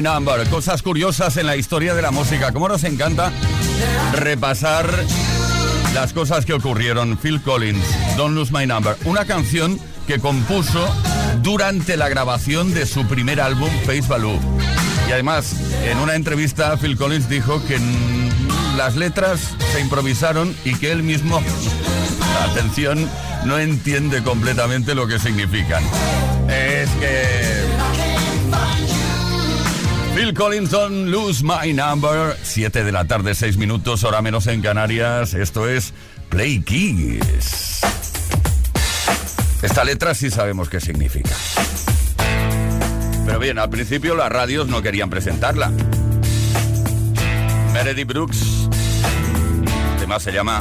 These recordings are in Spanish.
My Number. Cosas curiosas en la historia de la música. Cómo nos encanta repasar las cosas que ocurrieron. Phil Collins, Don't Lose My Number. Una canción que compuso durante la grabación de su primer álbum, Face Value. Y además, en una entrevista, Phil Collins dijo que las letras se improvisaron y que él mismo, atención, no entiende completamente lo que significan. Es que... Phil Collins, Don't Lose My Number. 7 de la tarde, 6 minutos, hora menos en Canarias. Esto es Play Kiss. Esta letra sí sabemos qué significa. Pero bien, al principio las radios no querían presentarla. Meredith Brooks. El tema se llama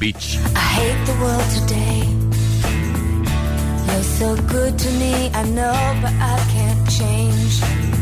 Beach. I hate the world today. You're so good to me, I know, but I can't change.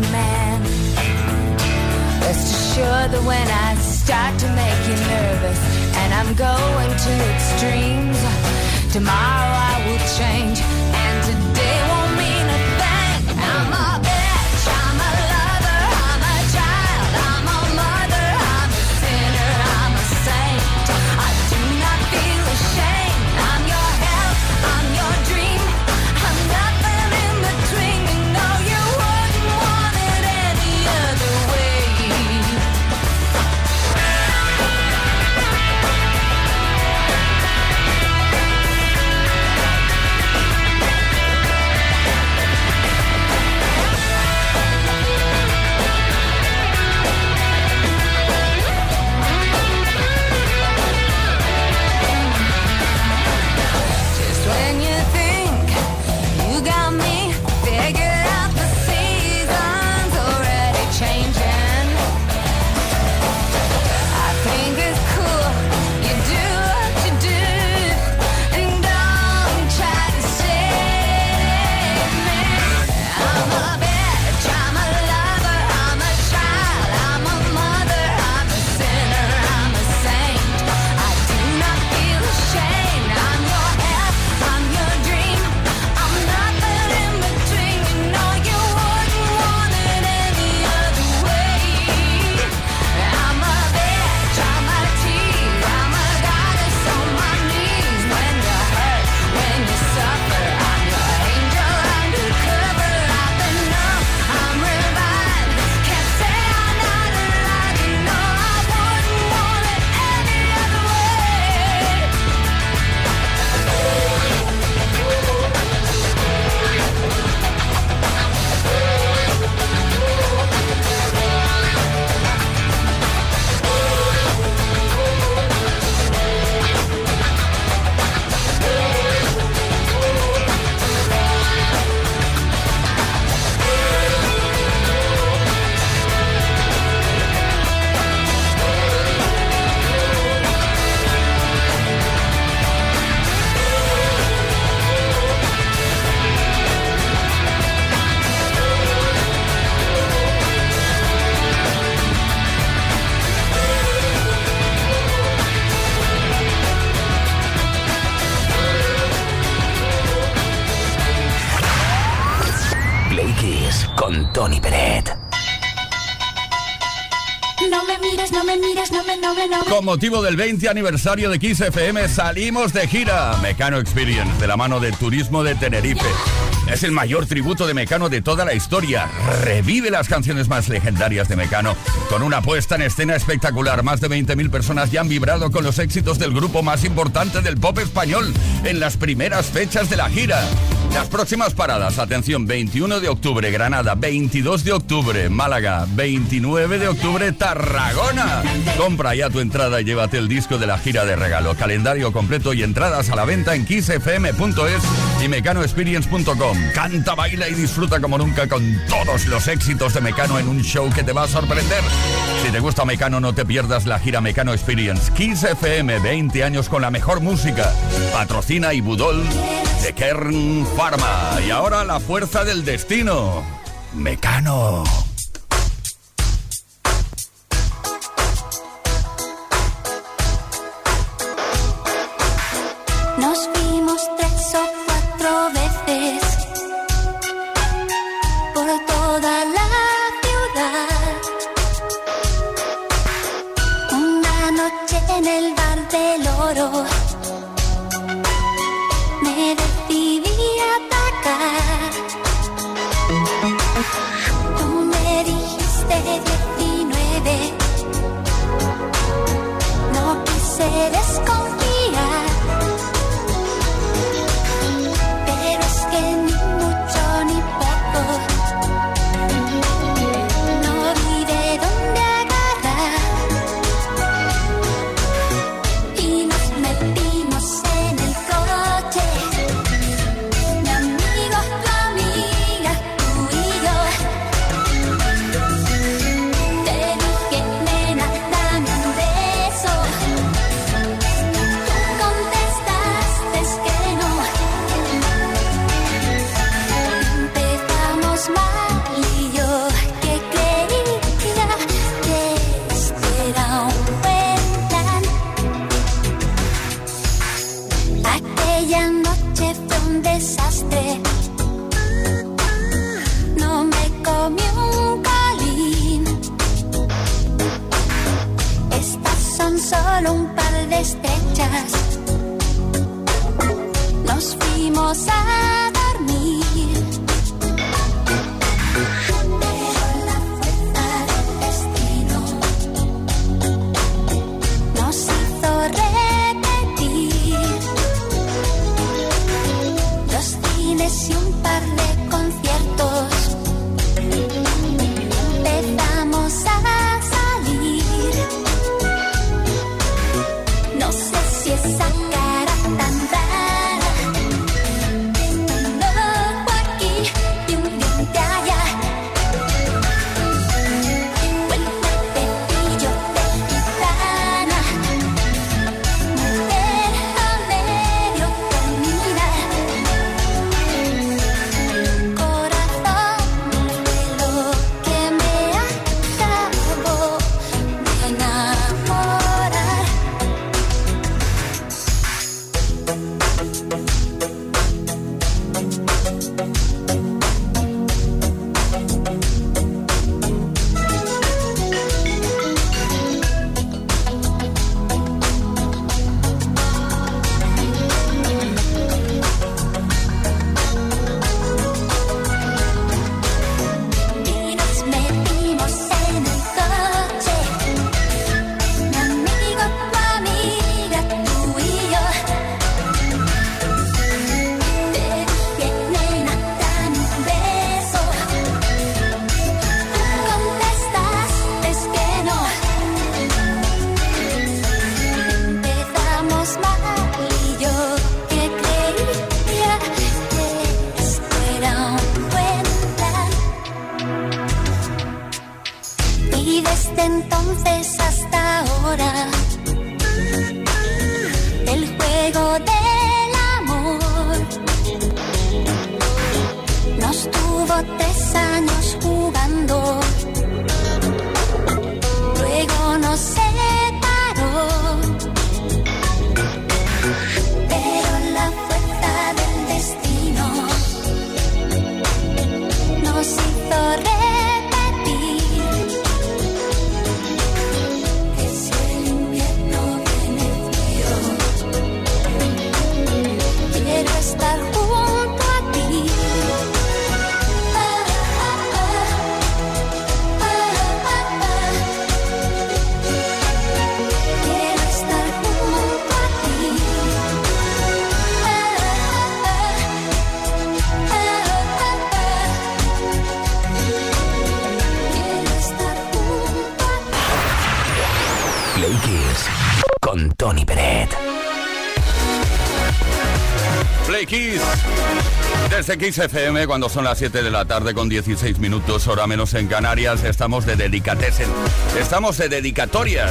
Man. Rest assured that when I start to make you nervous and I'm going to extremes, tomorrow I will change Con motivo del 20 aniversario de Kiss salimos de gira Mecano Experience de la mano de Turismo de Tenerife. Es el mayor tributo de Mecano de toda la historia. Revive las canciones más legendarias de Mecano con una puesta en escena espectacular. Más de 20.000 personas ya han vibrado con los éxitos del grupo más importante del pop español en las primeras fechas de la gira. Las próximas paradas, atención, 21 de octubre Granada, 22 de octubre Málaga, 29 de octubre Tarragona. Compra ya tu entrada y llévate el disco de la gira de regalo, calendario completo y entradas a la venta en kissfm.es y mecanoexperience.com. Canta, baila y disfruta como nunca con todos los éxitos de Mecano en un show que te va a sorprender. Si te gusta Mecano, no te pierdas la gira Mecano Experience. Kiss FM, 20 años con la mejor música. Patrocina y Budol de Kern Y ahora la fuerza del destino. Mecano. Desde Kiss FM, cuando son las 7 de la tarde con 16 minutos, hora menos en Canarias, estamos de dedicatessen. Estamos de dedicatorias.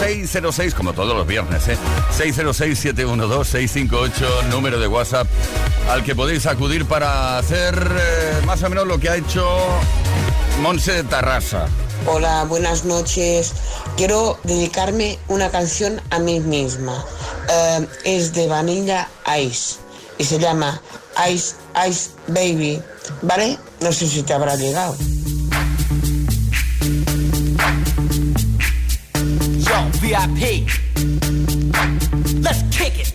606, como todos los viernes, ¿eh? 606-712-658, número de WhatsApp, al que podéis acudir para hacer eh, más o menos lo que ha hecho Monse de Tarrasa. Hola, buenas noches. Quiero dedicarme una canción a mí misma. Eh, es de Vanilla Ice y se llama Ice Ice Baby. ¿Vale? No sé si te habrá llegado. Yo, VIP. Let's kick it.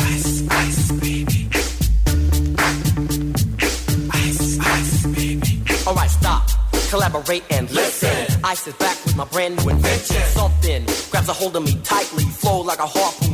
Ice, ice, baby. Ice, ice, baby. All right, stop. Collaborate and listen. Ice is back with my brand new invention. Something grabs a hold of me tightly. Flow like a harpoon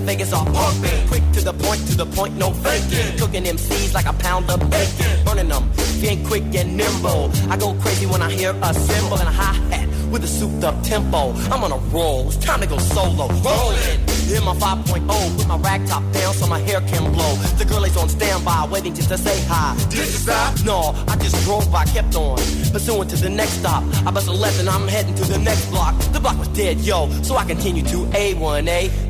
The Vegas are pumping. Quick to the point, to the point, no faking. Cooking MCs like a pound of bacon. Burning them, being quick and nimble. I go crazy when I hear a cymbal and a hi hat with a souped up tempo. I'm on a roll, it's time to go solo. Rolling. In my 5.0, with my rag top down so my hair can blow. The girl is on standby, waiting just to say hi. Did you stop? No, I just drove by, kept on. Pursuing to the next stop. I bust a left and I'm heading to the next block. The block was dead, yo, so I continue to A1A.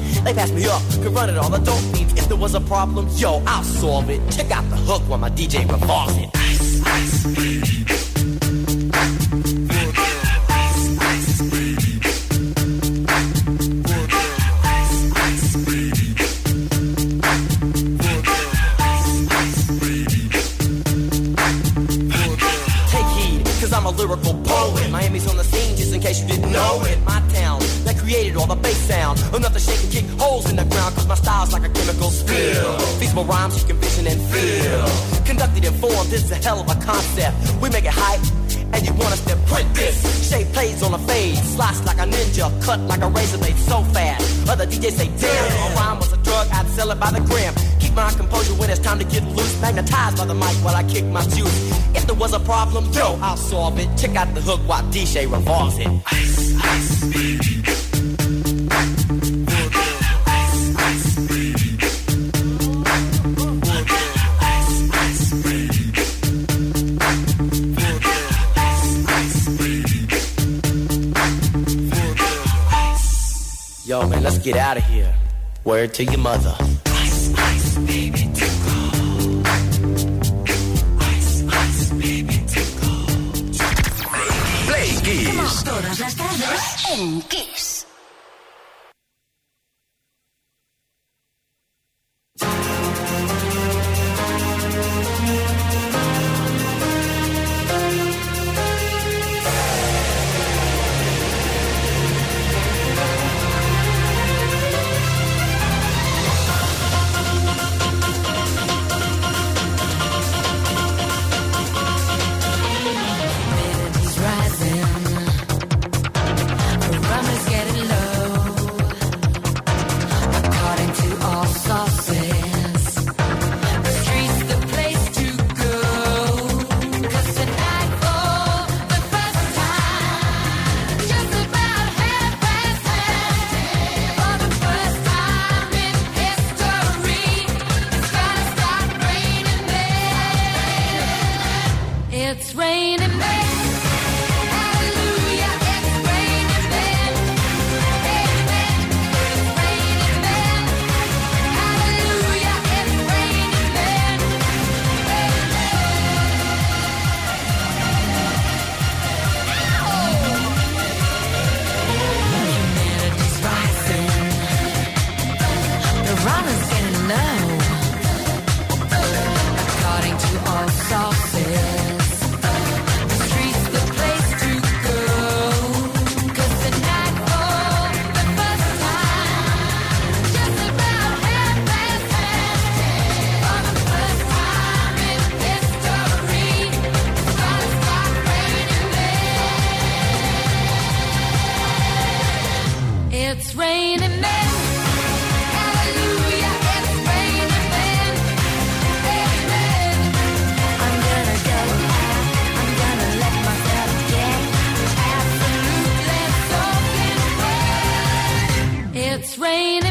They passed me up, could run it all. I don't mean if there was a problem, yo, I'll solve it. Check out the hook while my DJ revolves it. Ice, ice, this is a hell of a concept. We make it hype, and you want us to print this. Shape plays on a fade, slice like a ninja, cut like a razor blade so fast. Other DJs say, damn, a rhyme was a drug, I'd sell it by the gram. Keep my composure when it's time to get loose. Magnetized by the mic while I kick my juice. If there was a problem, yo, I'll solve it. Check out the hook while DJ revolves it. Ice, ice, baby. Man, let's get out of here. Word to your mother. Ice, ice, baby, tickle. Ice, ice, baby, tickle. Play Kiss. Todas las tardes en It's raining.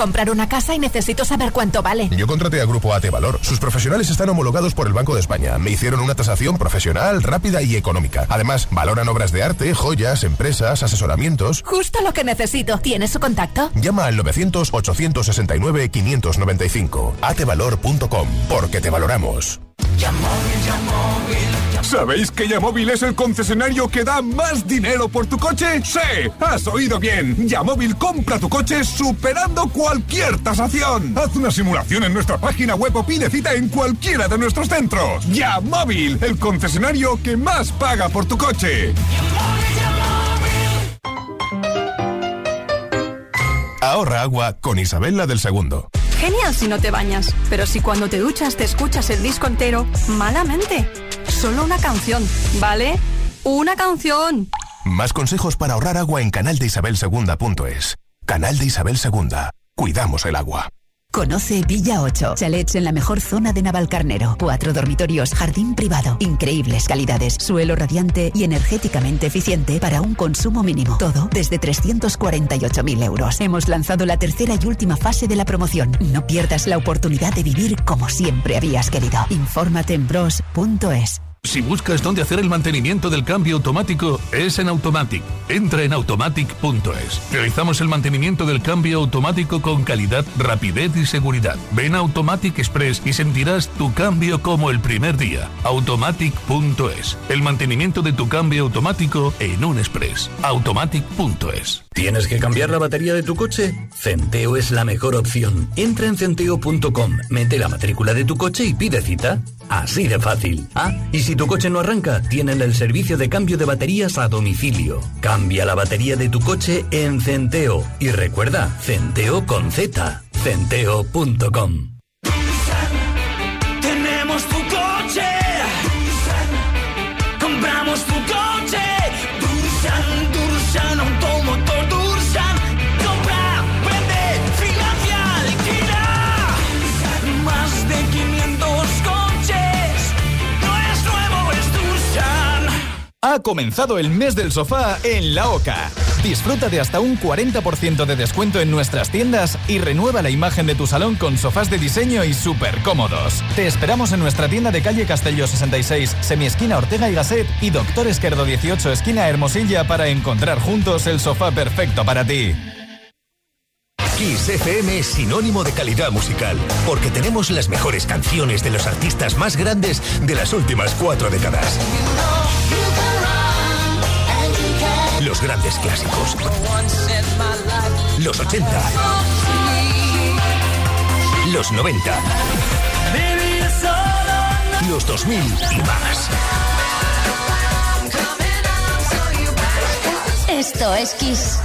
Comprar una casa y necesito saber cuánto vale. Yo contraté a Grupo AT Valor. Sus profesionales están homologados por el Banco de España. Me hicieron una tasación profesional, rápida y económica. Además, valoran obras de arte, joyas, empresas, asesoramientos. Justo lo que necesito. ¿Tienes su contacto? Llama al 900-869-595. atevalor.com. Porque te valoramos. ¿Sabéis que Yamóvil es el concesionario que da más dinero por tu coche? ¡Sí! ¡Has oído bien! Yamóvil compra tu coche superando cualquier tasación. Haz una simulación en nuestra página web o pide cita en cualquiera de nuestros centros. Yamóvil, el concesionario que más paga por tu coche. Ahorra agua con Isabel del Segundo. Genial si no te bañas, pero si cuando te duchas te escuchas el disco entero, malamente. Solo una canción, ¿vale? Una canción. Más consejos para ahorrar agua en canaldeisabelsegunda.es. Canal de Isabel Segunda. Cuidamos el agua. Conoce Villa 8, chalets en la mejor zona de Navalcarnero. Cuatro dormitorios, jardín privado, increíbles calidades, suelo radiante y energéticamente eficiente para un consumo mínimo. Todo desde 348.000 euros. Hemos lanzado la tercera y última fase de la promoción. No pierdas la oportunidad de vivir como siempre habías querido. Infórmate en bros.es. Si buscas dónde hacer el mantenimiento del cambio automático, es en Automatic. Entra en automatic.es. Realizamos el mantenimiento del cambio automático con calidad, rapidez y seguridad. Ven Automatic Express y sentirás tu cambio como el primer día. Automatic.es. El mantenimiento de tu cambio automático en un express. Automatic.es. ¿Tienes que cambiar la batería de tu coche? Centeo es la mejor opción. Entra en centeo.com, mete la matrícula de tu coche y pide cita. Así de fácil. Ah, y si tu coche no arranca, tienen el servicio de cambio de baterías a domicilio. Cambia la batería de tu coche en Centeo. Y recuerda, Centeo con Z. Centeo.com. Ha comenzado el mes del sofá en La Oca. Disfruta de hasta un 40% de descuento en nuestras tiendas y renueva la imagen de tu salón con sofás de diseño y súper cómodos. Te esperamos en nuestra tienda de calle Castello 66, semiesquina Ortega y Gasset y Doctor Esquerdo 18, esquina Hermosilla para encontrar juntos el sofá perfecto para ti. Kiss FM es sinónimo de calidad musical, porque tenemos las mejores canciones de los artistas más grandes de las últimas cuatro décadas. Los grandes clásicos. Los 80. Los 90. Los 2000 y más. Esto es Kiss.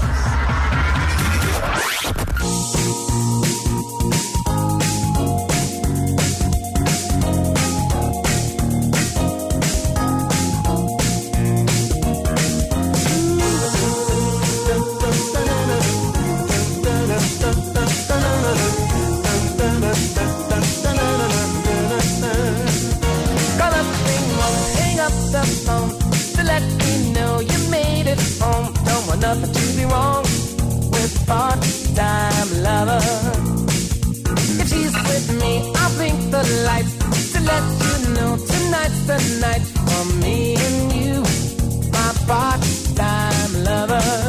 Part-time lover. If she's with me, I'll blink the lights to let you know tonight's the night for me and you, my part-time lover.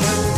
love.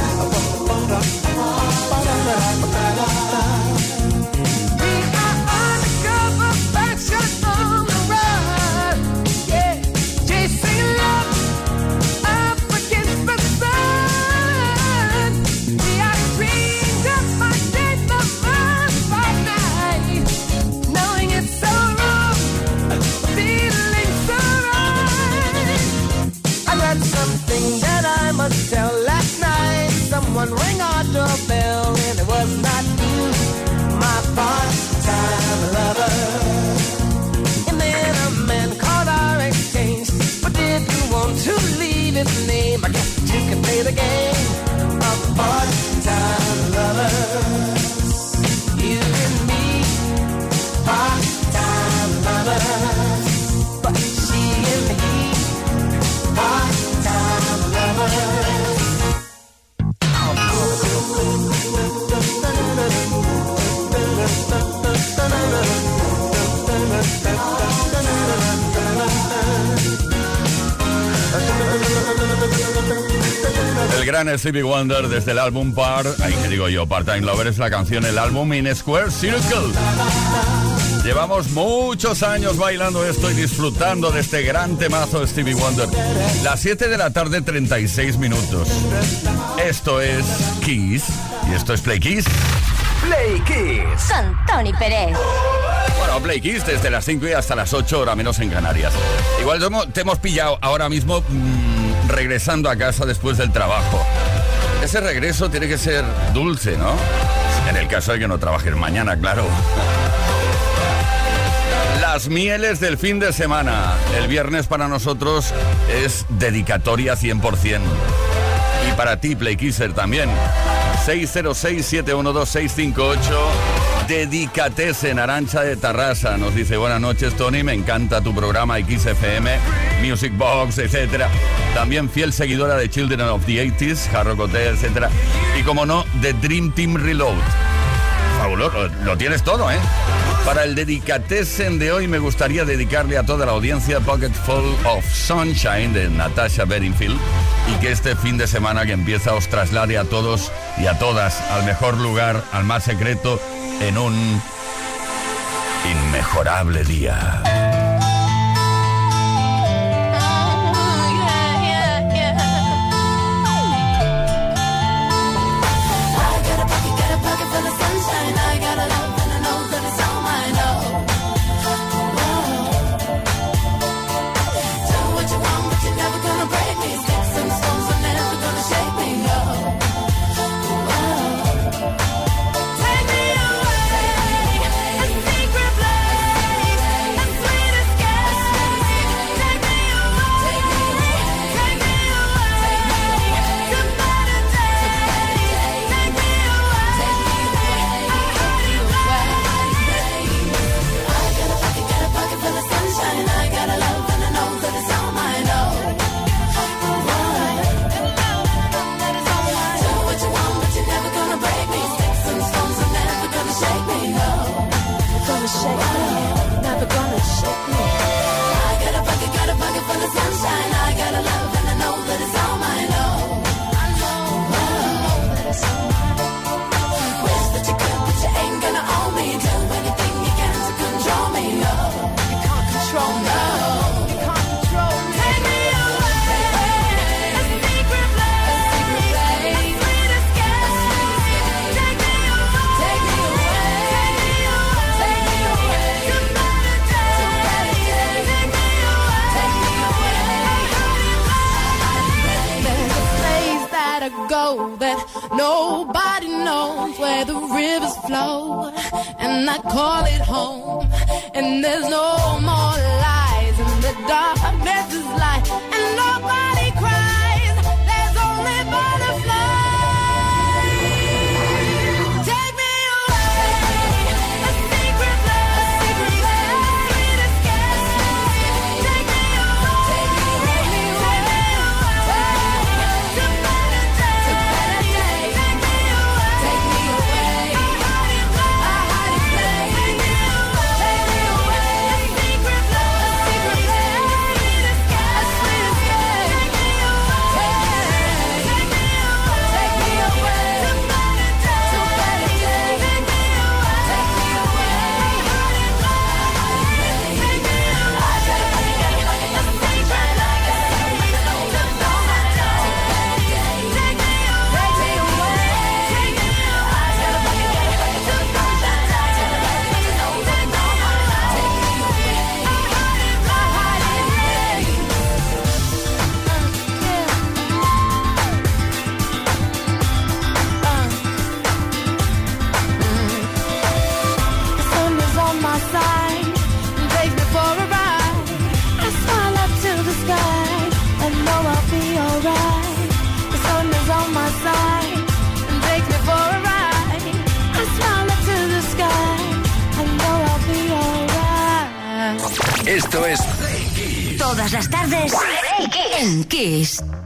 Stevie Wonder desde el álbum Par, ahí que digo yo, Part-Time Lover es la canción, el álbum In Square Circle. Llevamos muchos años bailando esto y disfrutando de este gran temazo de Stevie Wonder. Las 7 de la tarde, 36 minutos. Esto es Kiss y esto es Play Kiss. Play Kiss. Con Tony Pérez. Bueno, Play Kiss desde las 5 y hasta las 8, hora menos en Canarias. Igual te hemos, te hemos pillado ahora mismo mm, regresando a casa después del trabajo. Ese regreso tiene que ser dulce, ¿no? En el caso de que no trabajes mañana, claro. Las mieles del fin de semana. El viernes para nosotros es dedicatoria 100%. Y para ti, Playkisser, también. 606-712-658. Dedicatese en Arancha de Tarrasa. Nos dice, buenas noches, Tony. Me encanta tu programa XFM, Music Box, etc. También fiel seguidora de Children of the 80s, Hard Rock Hotel, etc. Y como no, de Dream Team Reload. Fabuloso, lo tienes todo, ¿eh? Para el Dedicatesen de hoy me gustaría dedicarle a toda la audiencia Pocket Full of Sunshine de Natasha Bedingfield y que este fin de semana que empieza os traslade a todos y a todas al mejor lugar, al más secreto, en un inmejorable día. Nobody knows where the rivers flow, and I call it home. And there's no more lies, in the darkness is light. Kiss.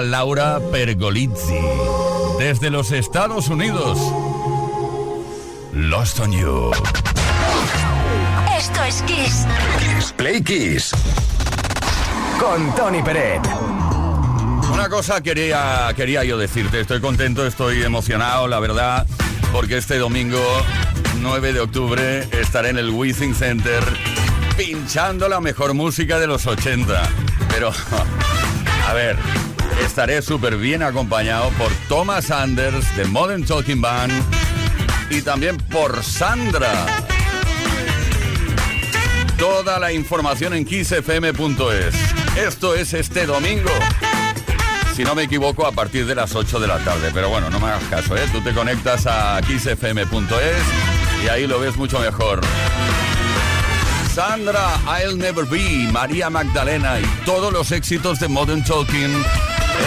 Laura Pergolizzi. Desde los Estados Unidos. Lost on You. Esto es Kiss. Play Kiss. Con Tony Peret. Una cosa quería, quería yo decirte. Estoy contento, estoy emocionado, la verdad, porque este domingo 9 de octubre estaré en el Withing Center pinchando la mejor música de los 80. Pero, a ver, estaré súper bien acompañado por Thomas Anders de Modern Talking Band y también por Sandra. Toda la información en kissfm.es. Esto es este domingo. Si no me equivoco, a partir de las 8 de la tarde. Pero bueno, no me hagas caso, ¿eh? Tú te conectas a kissfm.es y ahí lo ves mucho mejor. Sandra, I'll Never Be, María Magdalena y todos los éxitos de Modern Talking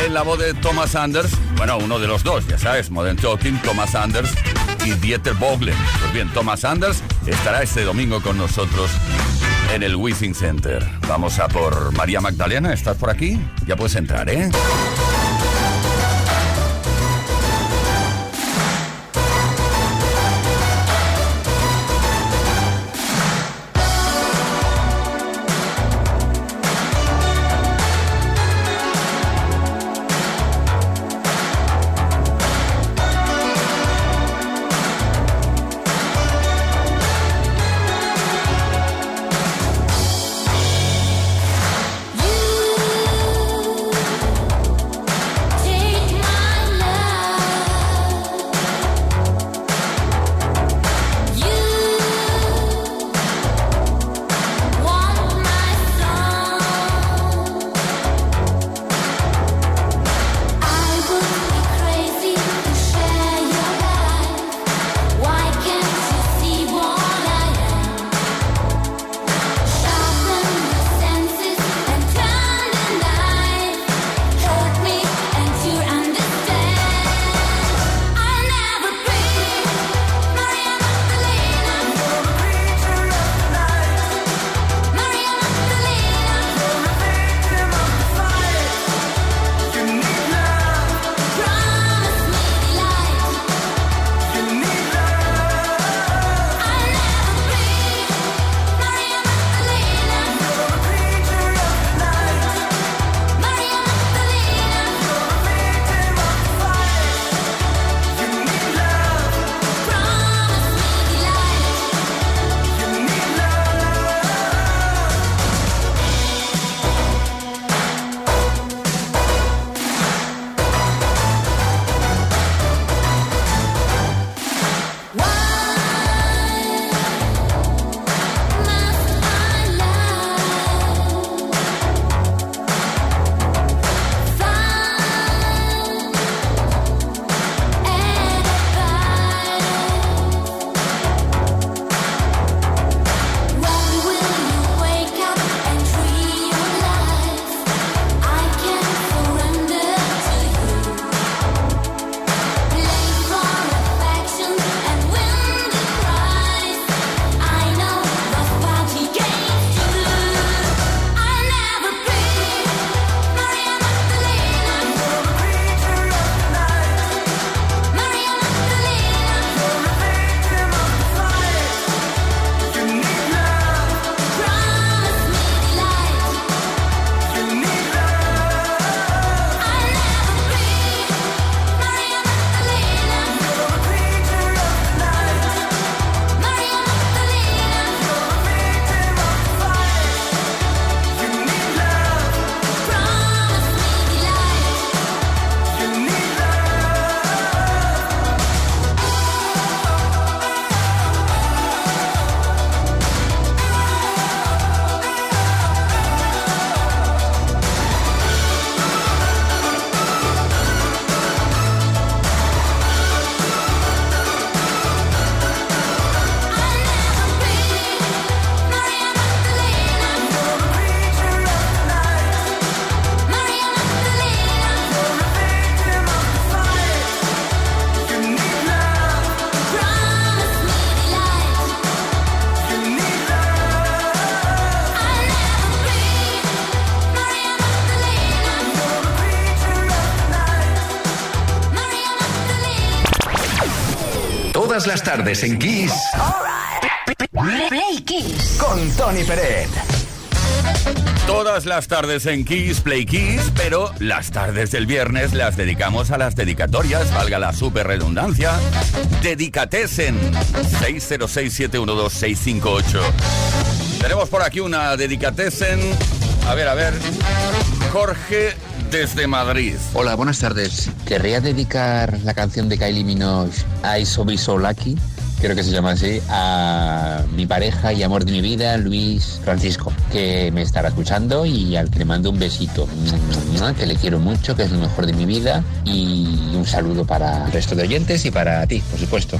en la voz de Thomas Anders. Bueno, uno de los dos, ya sabes, Modern Talking, Thomas Anders y Dieter Bogle. Pues bien, Thomas Anders estará este domingo con nosotros en el Withing Center. Vamos a por María Magdalena, ¿estás por aquí? Ya puedes entrar, ¿eh? En Kiss. Play Kiss. Con Tony Peret. Todas las tardes en Kiss, Play Kiss, pero las tardes del viernes las dedicamos a las dedicatorias, valga la super redundancia. Dedicatesen 606-712-658. Tenemos por aquí una Dedicatesen. A ver, a ver. Jorge desde Madrid. Hola, buenas tardes. Querría dedicar la canción de Kylie Minogue, I So Be So Lucky, creo que se llama así, a mi pareja y amor de mi vida, Luis Francisco, que me estará escuchando y al que le mando un besito, que le quiero mucho, que es lo mejor de mi vida, y un saludo para el resto de oyentes y para ti, por supuesto.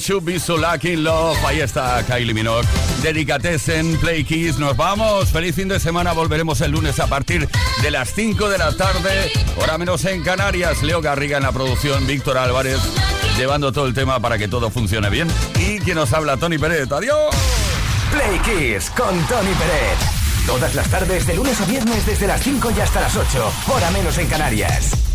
Should be so lucky in love. Ahí está Kylie Minogue. Dedicatesen, Play Kiss. Nos vamos. Feliz fin de semana. Volveremos el lunes a partir de las 5 de la tarde. Hora menos en Canarias. Leo Garriga en la producción. Víctor Álvarez llevando todo el tema para que todo funcione bien. Y quien nos habla, Tony Pérez. Adiós. Play Kiss con Tony Peret. Todas las tardes, de lunes a viernes, desde las 5 y hasta las 8. Hora menos en Canarias.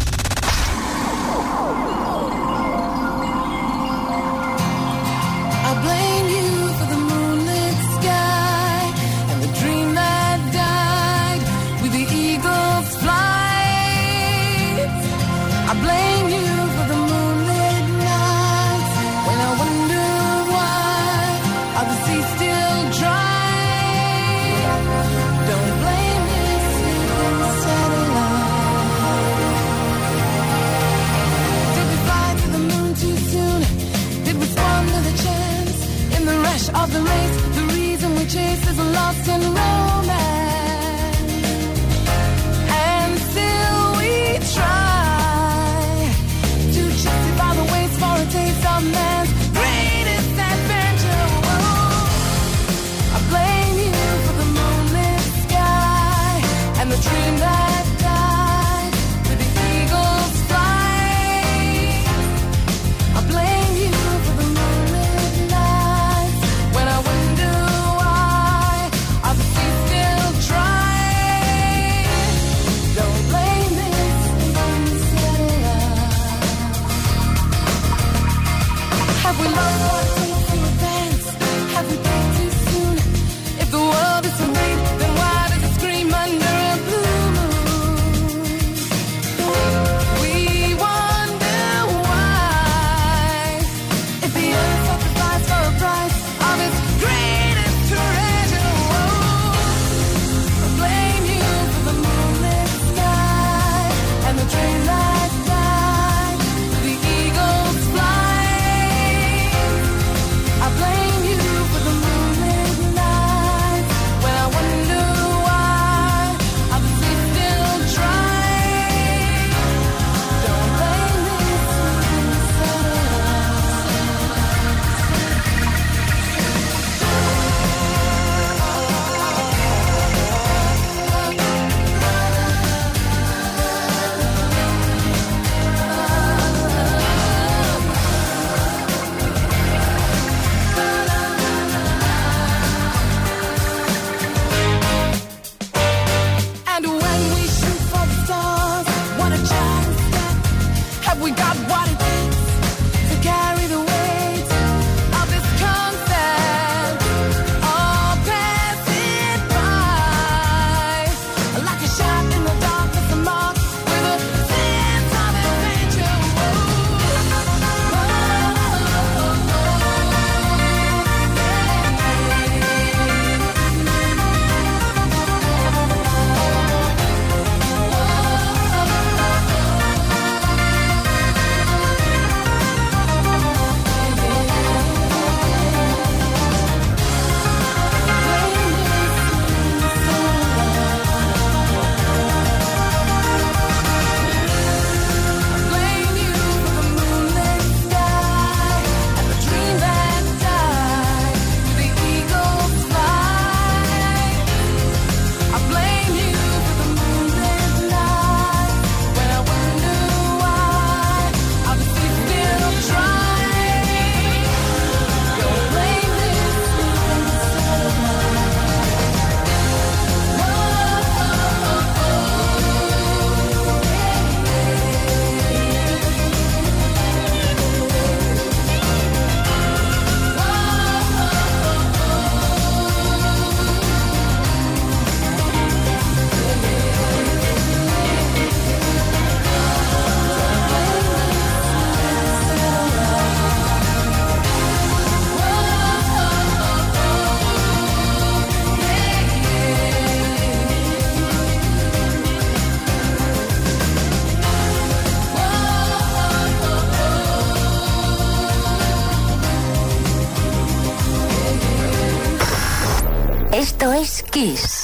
Kiss.